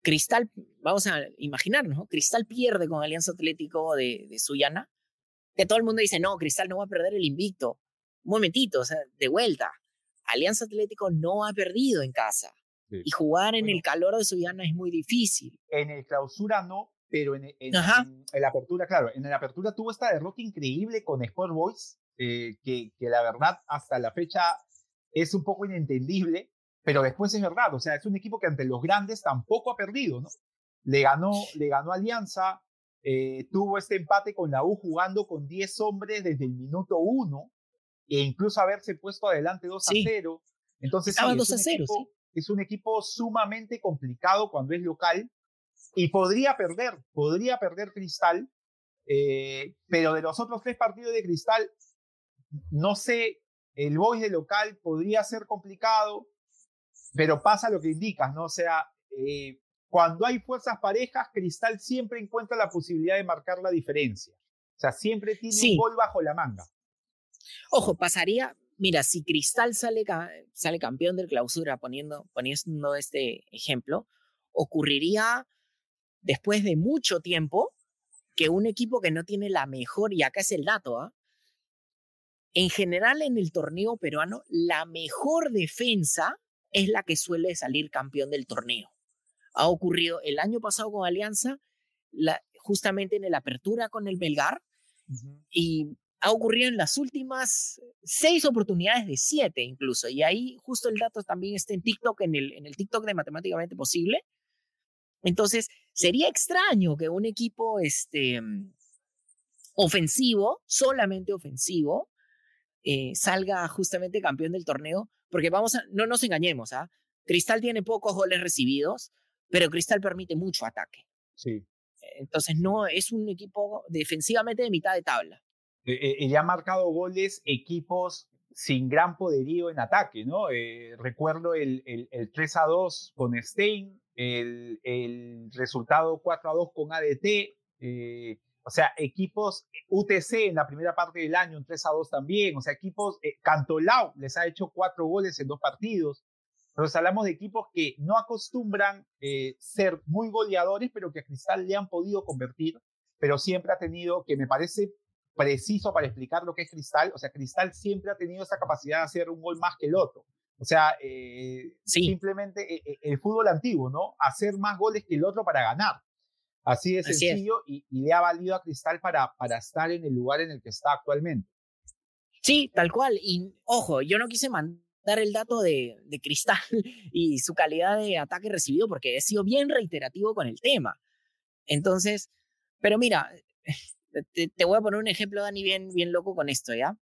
Speaker 1: Cristal, vamos a imaginarnos, ¿no? Cristal pierde con Alianza Atlético de, de Sullana, que todo el mundo dice, no, Cristal no va a perder el invicto. Un momentito, o sea, de vuelta. Alianza Atlético no ha perdido en casa. Sí. Y jugar en bueno, el calor de Sullana es muy difícil.
Speaker 2: En el clausura no, pero en, en, en, en, la apertura, claro, en la apertura tuvo esta derrota increíble con Sport Boys, eh, que, que, la verdad hasta la fecha es un poco inentendible, pero después es verdad, o sea, es un equipo que ante los grandes tampoco ha perdido, ¿no? Le ganó, le ganó Alianza, eh, tuvo este empate con la U jugando con 10 hombres desde el minuto 1 e incluso haberse puesto adelante 2
Speaker 1: sí.
Speaker 2: a 0. Entonces, sí,
Speaker 1: 2 a 0,
Speaker 2: equipo,
Speaker 1: sí.
Speaker 2: es un equipo sumamente complicado cuando es local y podría perder, podría perder Cristal, eh, pero de los otros tres partidos de Cristal, no sé, el Boys de local podría ser complicado, pero pasa lo que indicas, ¿no? O sea, eh, cuando hay fuerzas parejas, Cristal siempre encuentra la posibilidad de marcar la diferencia. O sea, siempre tiene sí. un gol bajo la manga.
Speaker 1: Ojo, pasaría, mira, si Cristal sale, sale campeón del clausura, poniendo, poniendo este ejemplo, ocurriría después de mucho tiempo que un equipo que no tiene la mejor, y acá es el dato, ¿ah? en general en el torneo peruano, la mejor defensa es la que suele salir campeón del torneo. Ha ocurrido el año pasado con Alianza, la, justamente en la apertura con el Belgar, uh -huh. y ha ocurrido en las últimas seis oportunidades de siete incluso. Y ahí justo el dato también está en TikTok, en el, en el TikTok de Matemáticamente Posible. Entonces, sería extraño que un equipo este, ofensivo, solamente ofensivo, eh, salga justamente campeón del torneo, porque vamos a, no nos engañemos, ¿ah? Cristal tiene pocos goles recibidos, pero Cristal permite mucho ataque.
Speaker 2: Sí.
Speaker 1: Entonces no es un equipo defensivamente de mitad de tabla.
Speaker 2: Eh, eh, ya ha marcado goles equipos sin gran poderío en ataque, ¿no? Eh, recuerdo el, el, el, 3 a 2 con Stein, el, el resultado 4 a 2 con ADT, eh, o sea, equipos UTC en la primera parte del año, un 3 a 2 también. O sea, equipos, eh, Cantolao les ha hecho cuatro goles en dos partidos. Entonces hablamos de equipos que no acostumbran eh, ser muy goleadores, pero que a Cristal le han podido convertir, pero siempre ha tenido, que me parece preciso para explicar lo que es Cristal, o sea, Cristal siempre ha tenido esa capacidad de hacer un gol más que el otro. O sea, eh, sí. simplemente eh, el fútbol antiguo, ¿no? Hacer más goles que el otro para ganar. Así de sencillo Así es. y, y, le ha valido a Cristal para, para estar en el lugar en el que está actualmente.
Speaker 1: Sí, tal cual. Y ojo, yo no quise mandar dar el dato de, de Cristal [LAUGHS] y su calidad de ataque recibido porque he sido bien reiterativo con el tema. Entonces, pero mira, [LAUGHS] te, te, voy a poner un ejemplo, Dani, bien, bien loco con esto, ¿ya?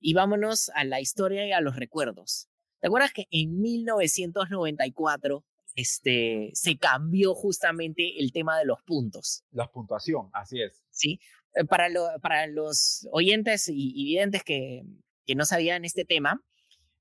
Speaker 1: Y vámonos a la historia y a los recuerdos. ¿Te acuerdas que en 1994 este, se cambió justamente el tema de los puntos?
Speaker 2: La puntuación, así es.
Speaker 1: Sí, eh, para, lo, para los oyentes y, y videntes que, que no sabían este tema,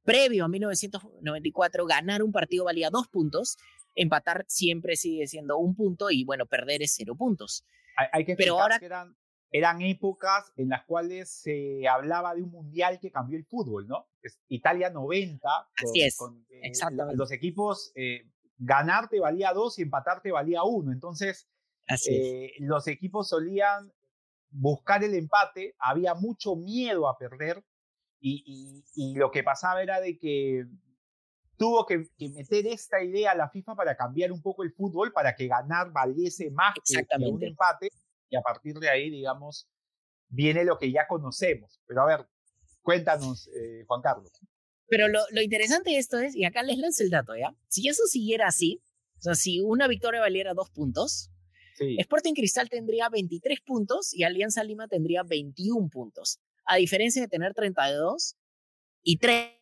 Speaker 1: previo a 1994, ganar un partido valía dos puntos, empatar siempre sigue siendo un punto y bueno, perder es cero puntos.
Speaker 2: Hay, hay que Pero ahora que eran, eran épocas en las cuales se hablaba de un mundial que cambió el fútbol, ¿no? Italia 90.
Speaker 1: Con, Así es.
Speaker 2: Con, eh, los equipos, eh, ganarte valía dos y empatarte valía uno. Entonces, eh, los equipos solían buscar el empate, había mucho miedo a perder y, y, lo que pasaba era de que tuvo que, que, meter esta idea a la FIFA para cambiar un poco el fútbol, para que ganar valiese más que, que un empate y a partir de ahí, digamos, viene lo que ya conocemos. Pero a ver, cuéntanos, eh, Juan Carlos.
Speaker 1: Pero lo, lo, interesante de esto es, y acá les lanzo el dato, ¿ya? Si eso siguiera así, o sea, si una victoria valiera dos puntos, sí. Sporting Cristal tendría 23 puntos y Alianza Lima tendría 21 puntos, a diferencia de tener 32 y 30.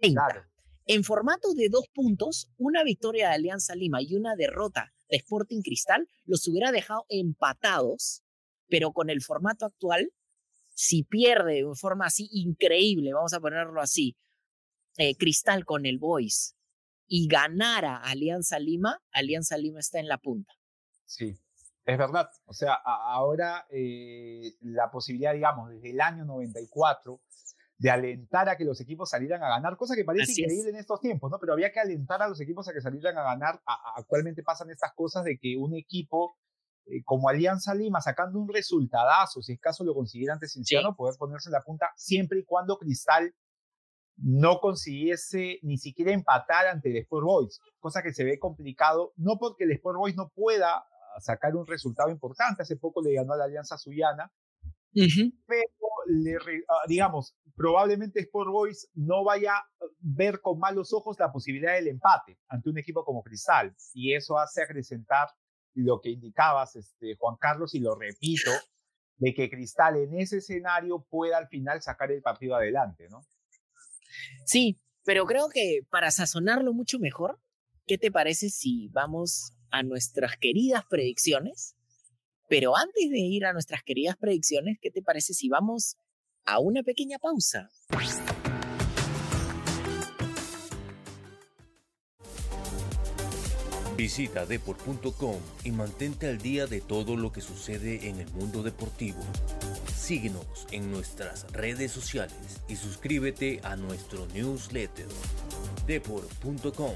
Speaker 1: Claro. En formato de dos puntos, una victoria de Alianza Lima y una derrota de Sporting Cristal los hubiera dejado empatados, pero con el formato actual, si pierde de forma así increíble, vamos a ponerlo así, eh, Cristal con el Boys y ganara Alianza Lima, Alianza Lima está en la punta.
Speaker 2: Sí, es verdad. O sea, ahora eh, la posibilidad, digamos, desde el año 94 de alentar a que los equipos salieran a ganar, cosa que parece Así increíble es. en estos tiempos, ¿no? Pero había que alentar a los equipos a que salieran a ganar. A, a, actualmente pasan estas cosas de que un equipo eh, como Alianza Lima, sacando un resultadazo, si es caso lo consiguiera ante Cienciano, sí. poder ponerse en la punta, siempre y cuando Cristal no consiguiese ni siquiera empatar ante el Sport Boys, cosa que se ve complicado, no porque el Sport Boys no pueda sacar un resultado importante, hace poco le ganó a la Alianza Suyana, uh -huh. pero le, uh, digamos, probablemente Sport Boys no vaya a ver con malos ojos la posibilidad del empate ante un equipo como Cristal. Y eso hace acrecentar lo que indicabas, este, Juan Carlos, y lo repito, de que Cristal en ese escenario pueda al final sacar el partido adelante, ¿no?
Speaker 1: Sí, pero creo que para sazonarlo mucho mejor, ¿qué te parece si vamos a nuestras queridas predicciones? Pero antes de ir a nuestras queridas predicciones, ¿qué te parece si vamos a una pequeña pausa?
Speaker 3: Visita deport.com y mantente al día de todo lo que sucede en el mundo deportivo. Síguenos en nuestras redes sociales y suscríbete a nuestro newsletter deport.com.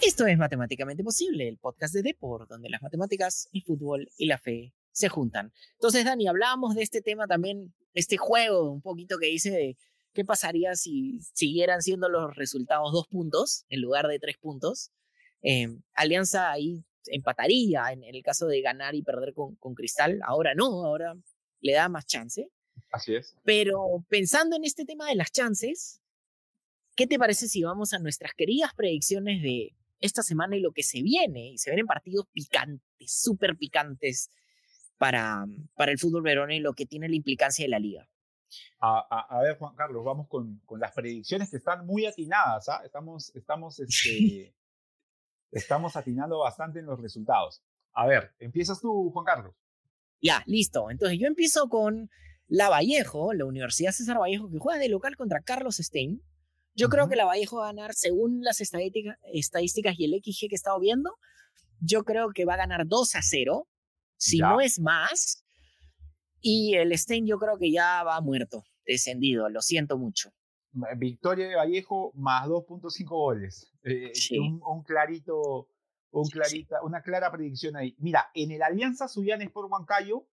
Speaker 1: Esto es Matemáticamente Posible, el podcast de Deport, donde las matemáticas, el fútbol y la fe se juntan. Entonces, Dani, hablábamos de este tema también, este juego un poquito que hice de qué pasaría si siguieran siendo los resultados dos puntos en lugar de tres puntos. Eh, Alianza ahí empataría en, en, el caso de ganar y perder con, con Cristal. Ahora no, ahora le da más chance.
Speaker 2: Así es.
Speaker 1: Pero pensando en este tema de las chances, ¿qué te parece si vamos a nuestras queridas predicciones de esta semana y lo que se viene? Y se vienen partidos picantes, súper picantes para, para el fútbol verón y lo que tiene la implicancia de la liga.
Speaker 2: A, a, a, ver, Juan Carlos, vamos con, con, las predicciones que están muy atinadas. ¿ah? Estamos, estamos, [LAUGHS] este, estamos atinando bastante en los resultados. A ver, empiezas tú, Juan Carlos.
Speaker 1: Ya, listo. Entonces yo empiezo con la Vallejo, la Universidad César Vallejo, que juega de local contra Carlos Stein. Yo uh -huh. creo que la Vallejo va a ganar, según las estadística, estadísticas y el XG que he estado viendo, yo creo que va a ganar 2 a 0, si ya. no es más. Y el Stein yo creo que ya va muerto, descendido, lo siento mucho.
Speaker 2: Victoria de Vallejo más 2.5 goles. Eh, sí. un, un, clarito, un clarita, una clara predicción ahí. Mira, en el Alianza Suyanes por Huancayo,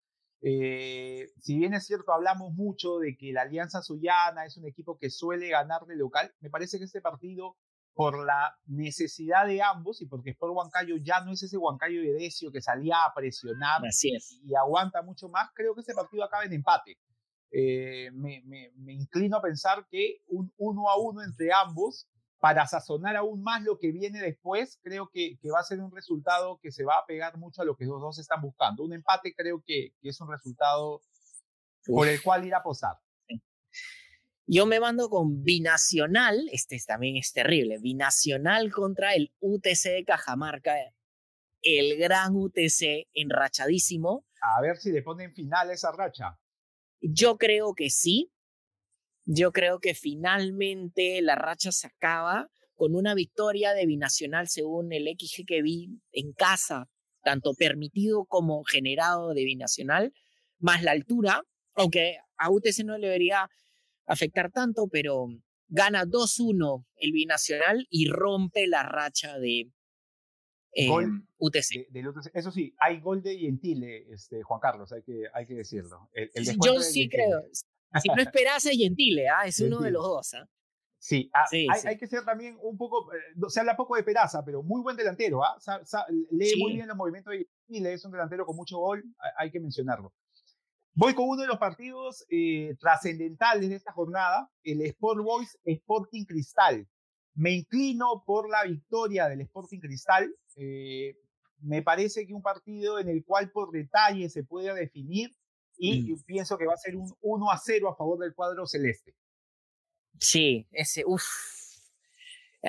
Speaker 2: eh, si bien es cierto, hablamos mucho de que la Alianza Suyana es un equipo que suele ganar de local, me parece que este partido, por la necesidad de ambos y porque Sport Huancayo ya no es ese Huancayo de Decio que salía a presionar y aguanta mucho más, creo que este partido acaba en empate. Eh, me, inclino a pensar que un uno a uno entre ambos, para sazonar aún más lo que viene después, creo que, va a ser un resultado que se va a pegar mucho a lo que los dos están buscando. Un empate creo que, es un resultado por el cual ir a posar.
Speaker 1: Yo me mando con Binacional, este también es terrible, Binacional contra el UTC de Cajamarca, el gran UTC enrachadísimo.
Speaker 2: A ver si le ponen final esa racha.
Speaker 1: Yo creo que sí. Yo creo que finalmente la racha se acaba con una victoria de Binacional según el XG que vi en casa, tanto permitido como generado de Binacional, más la altura, aunque a UTC no le debería afectar tanto, pero gana 2-1 el Binacional y rompe la racha de em, UTC.
Speaker 2: Eso sí, hay gol de Gentile, este, Juan Carlos, hay que, hay que decirlo.
Speaker 1: Yo sí creo. Si no [LAUGHS] esperase Gentile, ¿ah? es uno de los dos. ¿ah?
Speaker 2: Sí, ah, hay, que ser también un poco, eh, se habla poco de Peraza, pero muy buen delantero, ¿ah? lee muy bien los movimientos de Gentile, es un delantero con mucho gol, hay que mencionarlo. Voy con uno de los partidos eh, trascendentales de esta jornada, el Sport Boys Sporting Cristal. Me inclino por la victoria del Sporting Cristal. Eh, me parece que un partido en el cual por detalle se puede definir y mm. pienso que va a ser un 1 a 0 a favor del cuadro celeste.
Speaker 1: Sí, ese, uff.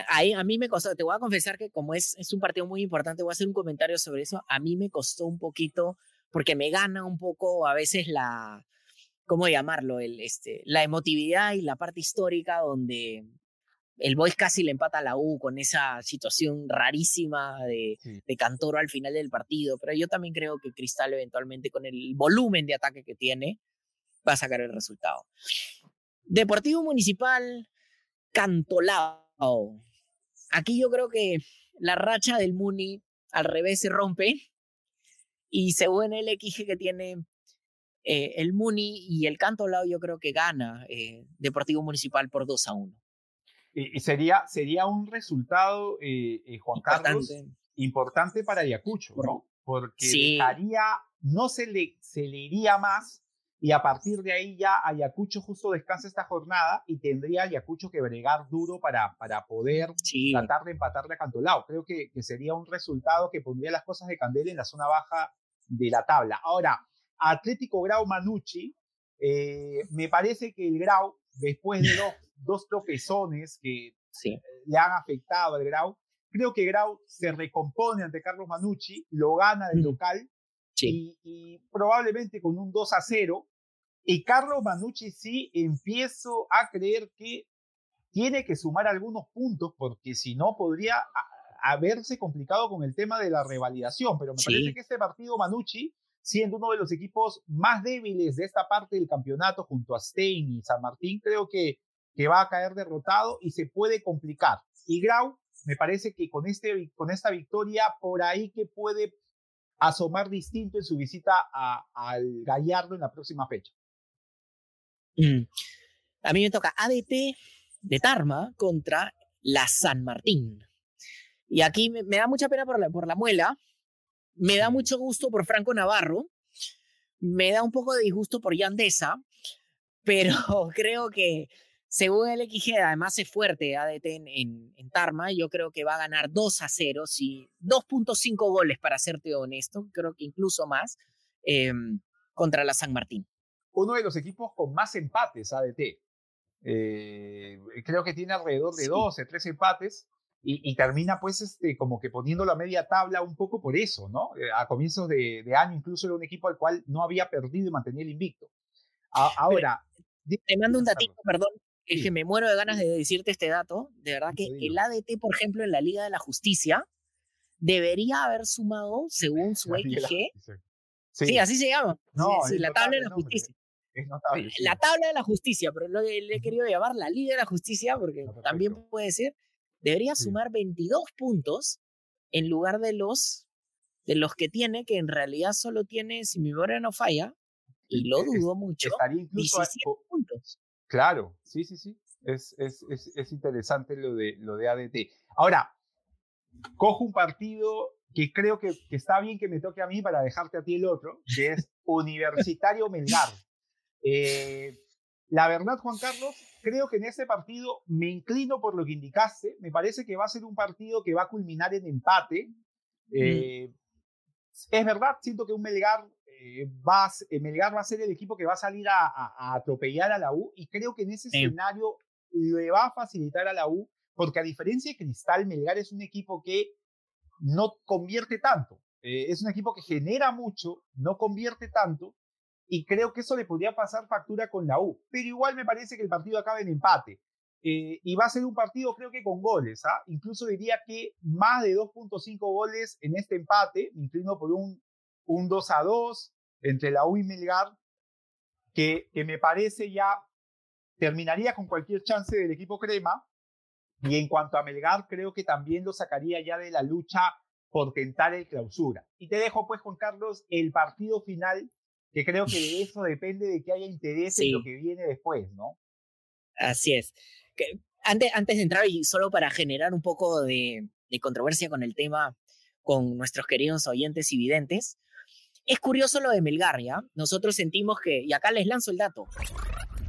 Speaker 1: Ahí a mí me costó, te voy a confesar que como es, es un partido muy importante, voy a hacer un comentario sobre eso. A mí me costó un poquito porque me gana un poco a veces la, ¿cómo llamarlo? El, este, la emotividad y la parte histórica donde el Boys casi le empata a la U con esa situación rarísima de, de, Cantoro al final del partido, pero yo también creo que Cristal eventualmente con el volumen de ataque que tiene va a sacar el resultado. Deportivo Municipal Cantolao. Aquí yo creo que la racha del Muni al revés se rompe y según el XG que tiene eh, el Muni y el Canto Lao, yo creo que gana eh, Deportivo Municipal por 2 a 1.
Speaker 2: Y, sería, sería un resultado, eh, Juan Carlos, importante para Ayacucho, ¿no? Porque no se le, se le iría más y a partir de ahí ya Ayacucho justo descansa esta jornada y tendría Ayacucho que bregar duro para, para poder tratar de empatarle a Cantolao. Creo que, que, sería un resultado que pondría las cosas de Candela en la zona baja de la tabla. Ahora, Atlético Grau Manucci, eh, me parece que el Grau, después de los dos tropezones que le han afectado al Grau, creo que Grau se recompone ante Carlos Manucci, lo gana del local y, probablemente con un 2 a 0. Y Carlos Manucci sí empiezo a creer que tiene que sumar algunos puntos porque si no podría haberse complicado con el tema de la revalidación, pero me parece que este partido Manucci, siendo uno de los equipos más débiles de esta parte del campeonato junto a Stein y San Martín, creo que, que va a caer derrotado y se puede complicar. Y Grau, me parece que con, este, con esta victoria, por ahí que puede asomar distinto en su visita al Gallardo en la próxima fecha.
Speaker 1: Mm. A mí me toca ADT de Tarma contra la San Martín. Y aquí me, da mucha pena por la, por la muela, me da mucho gusto por Franco Navarro, me da un poco de disgusto por Yandesa, pero [LAUGHS] creo que según el XG, además es fuerte ADT en, en, Tarma, yo creo que va a ganar 2 a 0, sí, 2.5 goles para serte honesto, creo que incluso más, em, contra la San Martín.
Speaker 2: Uno de los equipos con más empates ADT. Eh, creo que tiene alrededor de 12, 13 empates y, termina pues este, como que poniendo la media tabla un poco por eso, ¿no? Eh, a comienzos de, año incluso era un equipo al cual no había perdido y mantenía el invicto. ahora...
Speaker 1: te mando un datito, perdón, es que me muero de ganas de decirte este dato. De verdad que el ADT, por ejemplo, en la Liga de la Justicia, debería haber sumado, según [LAUGHS] su XG... Sí. así se llama. No, sí, la tabla de la justicia. Notable, la tabla de la justicia, pero lo, le he querido llamar la Liga de la Justicia porque también puede ser debería sumar 22 puntos en lugar de los, de los que tiene, que en realidad solo tiene, si mi memoria no falla, y lo dudo mucho, 17 puntos.
Speaker 2: Claro, sí, sí, sí. Es, es, es, es, interesante lo de, lo de ADT. Ahora, cojo un partido que creo que, que, está bien que me toque a mí para dejarte a ti el otro, que es [LAUGHS] Universitario Melgar. Eh, la verdad, Juan Carlos, creo que en este partido me inclino por lo que indicaste. Me parece que va a ser un partido que va a culminar en empate. Eh, es verdad, siento que un Melgar, eh, va, Melgar va a ser el equipo que va a salir a, atropellar a la U y creo que en ese escenario le va a facilitar a la U porque a diferencia de Cristal, Melgar es un equipo que no convierte tanto. Eh, es un equipo que genera mucho, no convierte tanto, y creo que eso le podría pasar factura con la U. Pero igual me parece que el partido acaba en empate. Eh, y va a ser un partido creo que con goles. ¿ah? Incluso diría que más de 2.5 goles en este empate. Me por un, un 2 a 2 entre la U y Melgar, que, que me parece ya terminaría con cualquier chance del equipo crema. Y en cuanto a Melgar, creo que también lo sacaría ya de la lucha por tentar el clausura. Y te dejo pues, Juan Carlos, el partido final, que creo que de [LAUGHS] eso depende de que haya interés en lo que viene después, ¿no?
Speaker 1: Así es. antes, antes de entrar y solo para generar un poco de, de controversia con el tema con nuestros queridos oyentes y videntes, es curioso lo de Melgar, ¿ya? Nosotros sentimos que, y acá les lanzo el dato.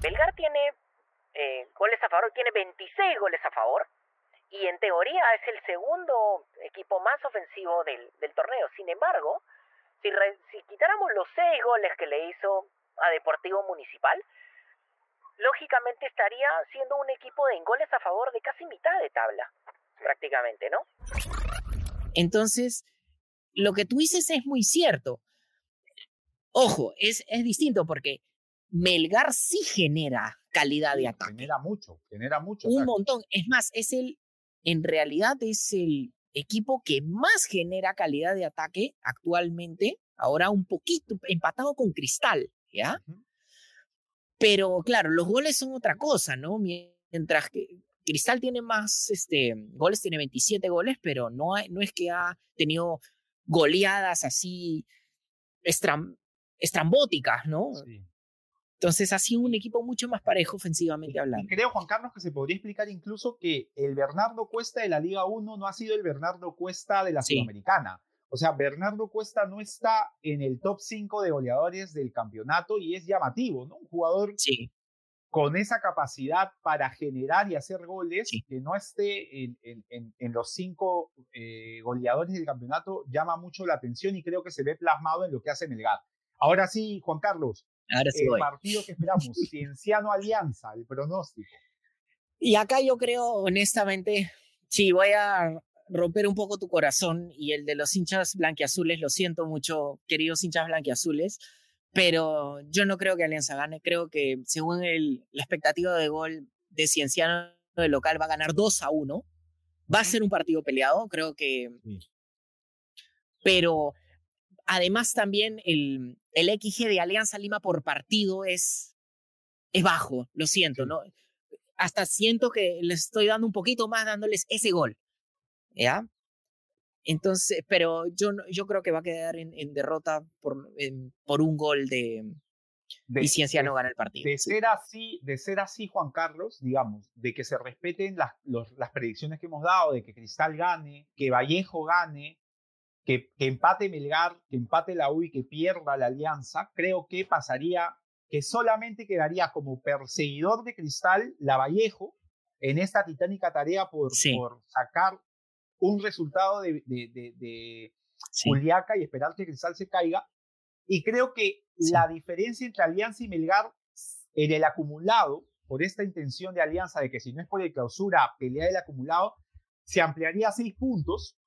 Speaker 4: Melgar tiene eh, goles a favor, tiene 26 goles a favor y en teoría es el segundo equipo más ofensivo del, del torneo. Sin embargo, si, si quitáramos los 6 goles que le hizo a Deportivo Municipal, lógicamente estaría siendo un equipo de goles a favor de casi mitad de tabla, prácticamente, ¿no?
Speaker 1: Entonces, lo que tú dices es muy cierto. Ojo, es, es distinto porque Melgar sí genera calidad de ataque.
Speaker 2: Genera mucho, genera mucho.
Speaker 1: Un montón. Es más, es el, en realidad es el equipo que más genera calidad de ataque actualmente. Ahora un poquito empatado con Cristal, ¿ya? Pero claro, los goles son otra cosa, ¿no? Mientras que Cristal tiene más este, goles, tiene 27 goles, pero no, no es que ha tenido goleadas así estrambóticas, ¿no? Sí. Entonces ha sido un equipo mucho más parejo ofensivamente hablando.
Speaker 2: creo, Juan Carlos, que se podría explicar incluso que el Bernardo Cuesta de la Liga 1 no ha sido el Bernardo Cuesta de la Sudamericana. O sea, Bernardo Cuesta no está en el top 5 de goleadores del campeonato y es llamativo, ¿no? Un jugador con esa capacidad para generar y hacer goles, que no esté en, en, los cinco eh, goleadores del campeonato, llama mucho la atención y creo que se ve plasmado en lo que hace Melgar. Ahora sí, Juan Carlos, el partido que esperamos, [LAUGHS] Cienciano Alianza, el pronóstico.
Speaker 1: Y acá yo creo, honestamente, sí, voy a romper un poco tu corazón y el de los hinchas blanquiazules, lo siento mucho, queridos hinchas blanquiazules, pero yo no creo que Alianza gane, creo que según el, la expectativa de gol de Cienciano de local va a ganar 2 a 1. Va a ser un partido peleado, creo que... Pero además también el, el XG de Alianza Lima por partido es, es bajo, lo siento, ¿no? Hasta siento que les estoy dando un poquito más dándoles ese gol, ¿ya? Entonces, pero yo, yo creo que va a quedar en, derrota por, por un gol de, de y Ciencia no gana el partido.
Speaker 2: De ser así, de ser así, Juan Carlos, digamos, de que se respeten las, las predicciones que hemos dado, de que Cristal gane, que Vallejo gane, que, empate Melgar, que empate la U y que pierda la Alianza, creo que pasaría, que solamente quedaría como perseguidor de Cristal la Vallejo en esta titánica tarea por, por sacar un resultado de, de, Juliaca y esperar que Cristal se caiga. Y creo que la diferencia entre Alianza y Melgar en el acumulado, por esta intención de Alianza de que si no es por el clausura, pelea el acumulado, se ampliaría a seis puntos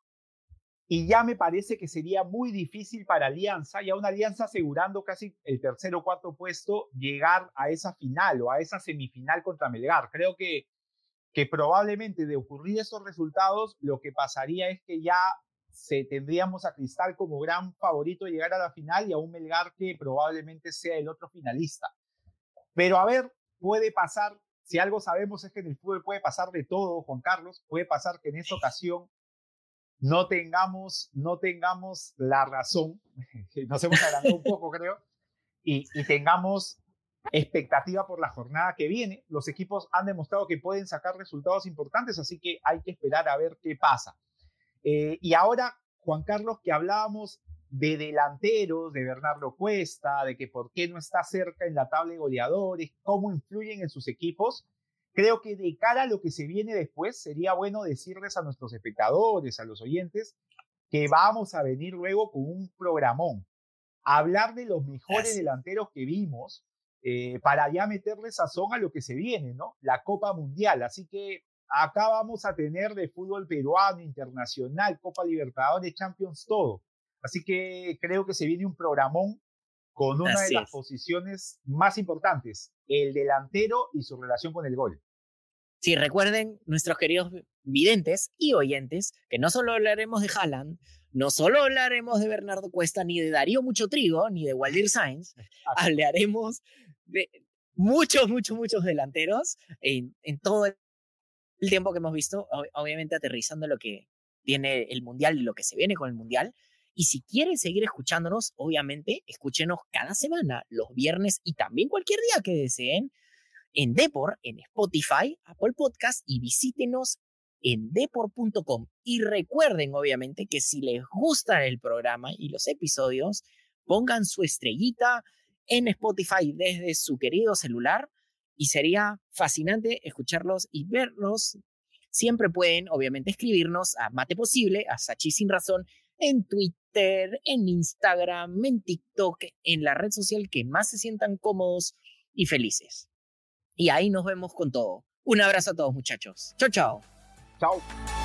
Speaker 2: y ya me parece que sería muy difícil para Alianza, y a una Alianza asegurando casi el tercer o cuarto puesto, llegar a esa final o a esa semifinal contra Melgar. Creo que, que probablemente de ocurrir esos resultados, lo que pasaría es que ya se tendríamos a Cristal como gran favorito de llegar a la final y a un Melgar que probablemente sea el otro finalista. Pero a ver, puede pasar, si algo sabemos es que en el fútbol puede pasar de todo, Juan Carlos, puede pasar que en esa ocasión no tengamos, no tengamos la razón, [LAUGHS] nos hemos adelantado un poco creo, y, tengamos expectativa por la jornada que viene. Los equipos han demostrado que pueden sacar resultados importantes, así que hay que esperar a ver qué pasa. Eh, y ahora, Juan Carlos, que hablábamos de delanteros, de Bernardo Cuesta, de que por qué no está cerca en la tabla de goleadores, cómo influyen en sus equipos. Creo que de cara a lo que se viene después, sería bueno decirles a nuestros espectadores, a los oyentes, que vamos a venir luego con un programón. Hablar de los mejores delanteros que vimos eh, para ya meterle sazón a lo que se viene, ¿no? La Copa Mundial. Así que acá vamos a tener de fútbol peruano, internacional, Copa Libertadores, Champions, todo. Así que creo que se viene un programón con una de las posiciones más importantes, el delantero y su relación con el gol.
Speaker 1: Sí, recuerden, nuestros queridos videntes y oyentes, que no solo hablaremos de Haaland, no solo hablaremos de Bernardo Cuesta, ni de Darío Mucho Trigo, ni de Waldir Sainz, hablaremos de muchos, muchos, muchos delanteros en, en todo el tiempo que hemos visto, obviamente aterrizando lo que tiene el Mundial y lo que se viene con el Mundial. Y si quieren seguir escuchándonos, obviamente, escúchenos cada semana, los viernes y también cualquier día que deseen, en Depor, en Spotify, Apple Podcast y visítenos en depor.com. Y recuerden, obviamente, que si les gusta el programa y los episodios, pongan su estrellita en Spotify desde su querido celular y sería fascinante escucharlos y verlos. Siempre pueden, obviamente, escribirnos a Mate Posible, a Sachi Sin Razón, en Twitter, en Instagram, en TikTok, en la red social que más se sientan cómodos y felices. Y ahí nos vemos con todo. Un abrazo a todos, muchachos. Chao, chao.
Speaker 2: Chao.